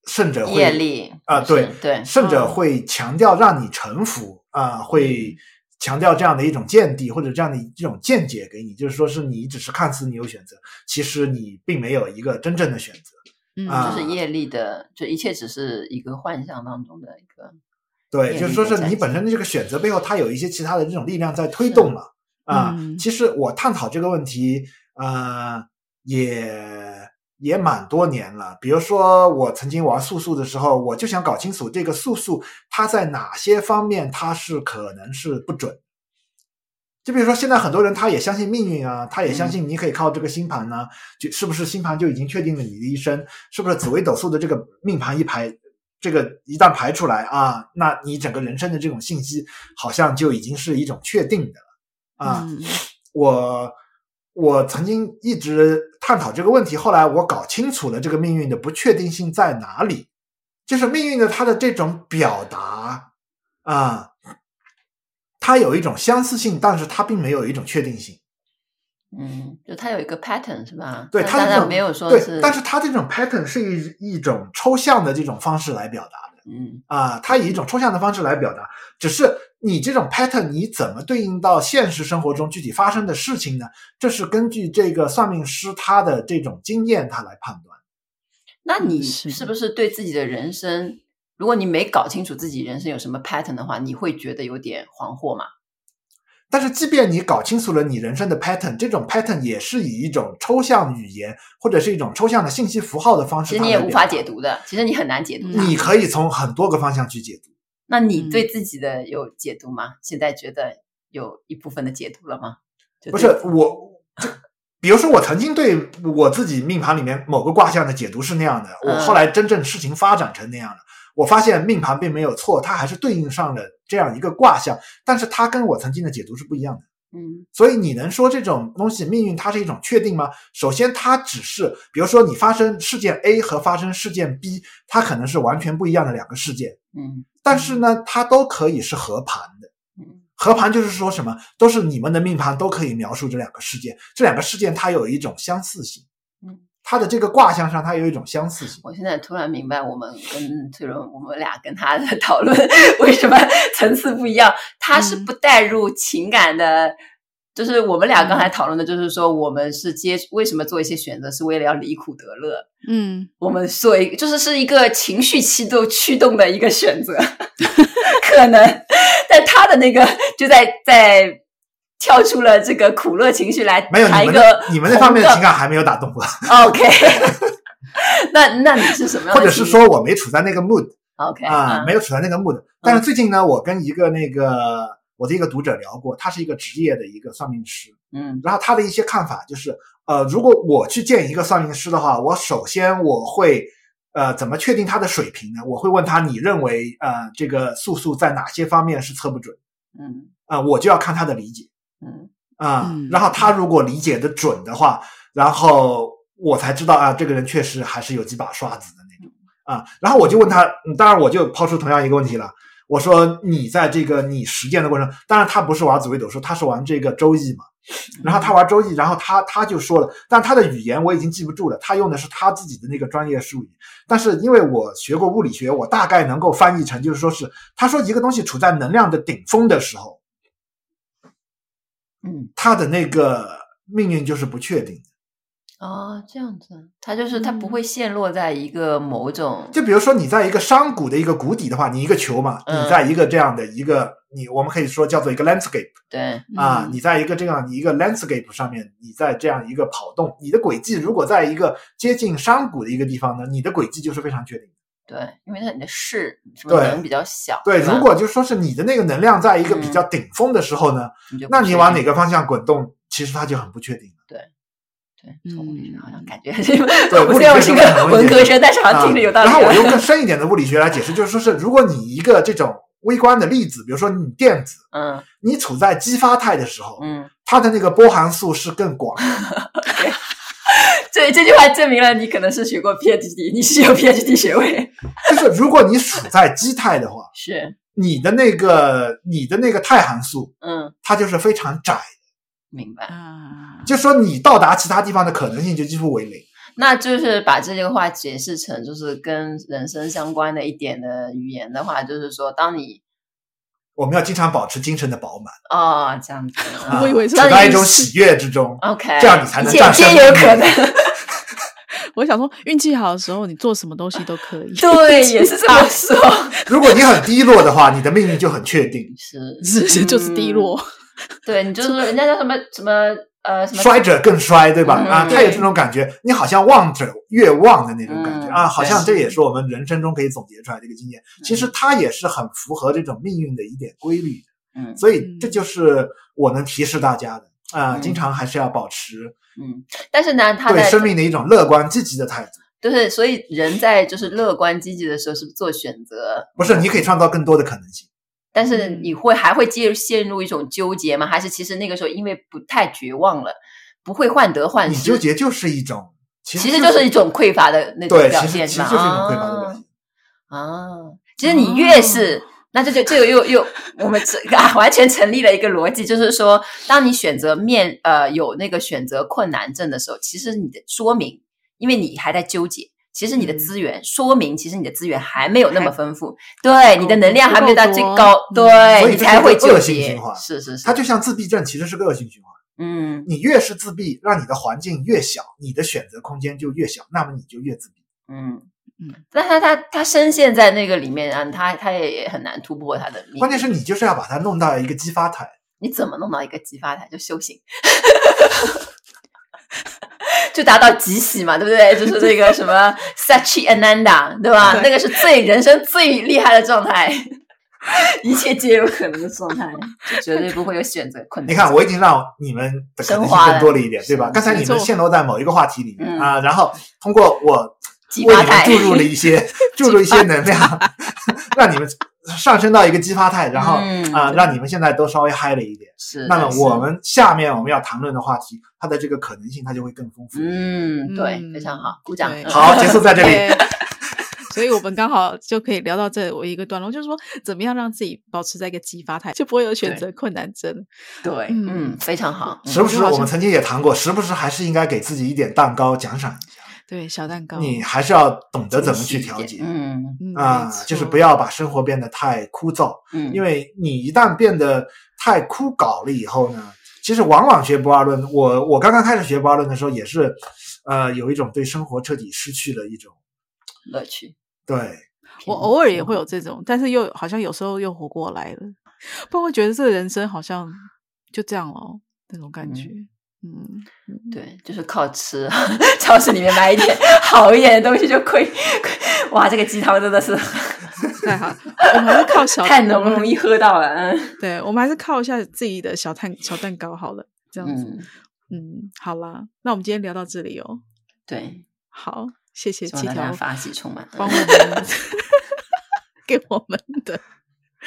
圣者会业力啊、呃，对对，胜者会强调让你臣服啊、呃，会。强调这样的一种见地或者这样的一种见解给你，就是说是你只是看似你有选择，其实你并没有一个真正的选择。嗯，啊、就是业力的，就一切只是一个幻象当中的一个。对，就是说是你本身的这个选择背后，它有一些其他的这种力量在推动嘛。啊，嗯、其实我探讨这个问题，呃，也。也蛮多年了，比如说我曾经玩素数的时候，我就想搞清楚这个素数它在哪些方面它是可能是不准。就比如说现在很多人他也相信命运啊，他也相信你可以靠这个星盘呢、啊，就是不是星盘就已经确定了你的一生？是不是紫微斗数的这个命盘一排，这个一旦排出来啊，那你整个人生的这种信息好像就已经是一种确定的了啊，嗯、我。我曾经一直探讨这个问题，后来我搞清楚了这个命运的不确定性在哪里，就是命运的它的这种表达啊，它有一种相似性，但是它并没有一种确定性。嗯，就它有一个 pattern 是吧？对，它没有说是对，但是它这种 pattern 是一一种抽象的这种方式来表达的。嗯啊，它以一种抽象的方式来表达，只是你这种 pattern 你怎么对应到现实生活中具体发生的事情呢？这是根据这个算命师他的这种经验他来判断。那你是不是对自己的人生，如果你没搞清楚自己人生有什么 pattern 的话，你会觉得有点惶惑吗？但是，即便你搞清楚了你人生的 pattern，这种 pattern 也是以一种抽象语言或者是一种抽象的信息符号的方式，其实你也无法解读的。其实你很难解读。你可以从很多个方向去解读。那你对自己的有解读吗？现在觉得有一部分的解读了吗？不是我，就比如说我曾经对我自己命盘里面某个卦象的解读是那样的，我后来真正事情发展成那样的。嗯我发现命盘并没有错，它还是对应上了这样一个卦象，但是它跟我曾经的解读是不一样的。嗯，所以你能说这种东西命运它是一种确定吗？首先，它只是，比如说你发生事件 A 和发生事件 B，它可能是完全不一样的两个事件。嗯，但是呢，它都可以是合盘的。嗯，合盘就是说什么，都是你们的命盘都可以描述这两个事件，这两个事件它有一种相似性。嗯。它的这个卦象上，它有一种相似性。我现在突然明白，我们跟崔荣，我们俩跟他的讨论为什么层次不一样。他是不带入情感的，嗯、就是我们俩刚才讨论的，就是说我们是接为什么做一些选择，是为了要离苦得乐。嗯，我们所以就是是一个情绪驱动驱动的一个选择，可能，但他的那个就在在。跳出了这个苦乐情绪来，没有你们的你们那方面的情感还没有打动我。OK，那那你是什么样的？或者是说我没处在那个 mood？OK 啊，嗯、没有处在那个 mood。但是最近呢，我跟一个那个我的一个读者聊过，他是一个职业的一个算命师，嗯然后他的一些看法就是，呃，如果我去见一个算命师的话，我首先我会，呃，怎么确定他的水平呢？我会问他，你认为，呃，这个素素在哪些方面是测不准？嗯啊、呃，我就要看他的理解，嗯啊、嗯然后他如果理解的准的话，然后我才知道啊，这个人确实还是有几把刷子的那种啊。然后我就问他，嗯当然我就抛出同样一个问题了。我说你在这个你实践的过程，当然他不是玩紫微斗数，他是玩这个周易嘛。然后他玩周易，然后他他就说了，但他的语言我已经记不住了，他用的是他自己的那个专业术语。但是因为我学过物理学，我大概能够翻译成就是说是他说一个东西处在能量的顶峰的时候，嗯，他的那个命运就是不确定的。哦，这样子，他就是他不会陷落在一个某种，就比如说你在一个山谷的一个谷底的话，你一个球嘛，嗯。你在一个这样的一个你我们可以说叫做一个 landscape 对，啊，嗯。你在一个这样一个 landscape 上面，你在这样一个跑动，你的轨迹如果在一个接近山谷的一个地方呢，你的轨迹就是非常确定的。对，因为它你的势什么比较小，对，吧如果就说是你的那个能量在一个比较顶峰的时候呢，你那你往哪个方向滚动，其实它就很不确定了。对，从物理学好像嗯感觉 是，对我虽然我是一个物理学很容易解释文科生，但是好像听着有道理。啊。然后我用 更深一点的物理学来解释，就是说是如果你一个这种微观的粒子，比如说你电子，嗯你处在激发态的时候，嗯，它的那个波函数是更广的。这这句话证明了你可能是学过 PhD，你是有 PhD 学位，就是如果你处在基态的话，是，你的那个你的那个态函数，嗯，它就是非常窄，明白。啊，就说你到达其他地方的可能性就几乎为零。那就是把这句话解释成就是跟人生相关的一点的语言的话，就是说，当你我们要经常保持精神的饱满，哦这样子，啊我以为是处在一种喜悦之中。OK，这样你才能战胜皆有可能。我想说，运气好的时候，你做什么东西都可以。对，也是这么 说。如果你很低落的话，你的命运就很确定。是是是就是低落。对你就是说人家叫什么什么呃什么衰者更衰，对吧？嗯啊，他有这种感觉，你好像望者越望的那种感觉嗯啊，好像这也是我们人生中可以总结出来的一个经验。其实它也是很符合这种命运的一点规律的，嗯所以这就是我能提示大家的啊，嗯经常还是要保持嗯，但是呢，他对生命的一种乐观积极的态度。就是所以人在就是乐观积极的时候是做选择，不是，你可以创造更多的可能性。但是你会还会介入陷入一种纠结吗？还是其实那个时候因为不太绝望了，不会患得患失？你纠结就是一种，其实就是一种匮乏的那种对，表现嘛。其实就是一种匮乏的表现。啊，其实你越是，那这就这个又又我们这啊完全成立了一个逻辑，就是说，当你选择面呃有那个选择困难症的时候，其实你的说明，因为你还在纠结。其实你的资源、嗯、说明，其实你的资源还没有那么丰富，对，你的能量还没有到最高，对，嗯、你才会。恶性循环，是是是，它就像自闭症，其实是个恶性循环。嗯，你越是自闭，让你的环境越小，你的选择空间就越小，那么你就越自闭。嗯嗯，但他他他深陷在那个里面啊，他他也很难突破他的。关键是你就是要把它弄到一个激发台。你怎么弄到一个激发台？就修行。就达到极喜嘛，对不对？就是那个什么 Satchitananda，对吧？对那个是最人生最厉害的状态，一切皆有可能的状态，就绝对不会有选择困难。你看，我已经让你们的可能性更多了一点，对吧？刚才你们陷落在某一个话题里面、嗯、啊，然后通过我为你们注入了一些 注入一些能量，让你们上升到一个激发态，然后、嗯、啊，让你们现在都稍微嗨了一点。是，那么我们下面我们要谈论的话题，它的这个可能性它就会更丰富。嗯，对，非常好，鼓掌。好，结束在这里。所以我们刚好就可以聊到这我一个段落，就是说怎么样让自己保持在一个激发态，就不会有选择困难症。对，嗯，嗯，非常好。时不时我们曾经也谈过，时不时还是应该给自己一点蛋糕奖赏一下。对，小蛋糕，你还是要懂得怎么去调节。嗯啊，就是不要把生活变得太枯燥。嗯，因为你一旦变得太枯槁了以后呢，其实往往学不二论，我我刚刚开始学不二论的时候，也是，呃，有一种对生活彻底失去了一种乐趣。对，我偶尔也会有这种，但是又好像有时候又活过来了，不然会觉得这个人生好像就这样哦，那种感觉。嗯嗯，对，就是靠吃，超市里面买一点 好一点的东西就亏。哇，这个鸡汤真的是 太好。我们还是靠小太浓容易喝到了。嗯，对，我们还是靠一下自己的小蛋小蛋糕好了，这样子。嗯，嗯，好啦，那我们今天聊到这里哦。对，好，谢谢七条发喜充满，帮我们给我们的小，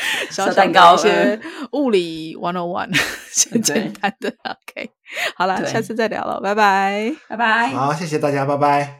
小蛋糕一些物理 one on one，简简单的。OK，好了，下次再聊了，拜拜，拜拜。好，谢谢大家，拜拜。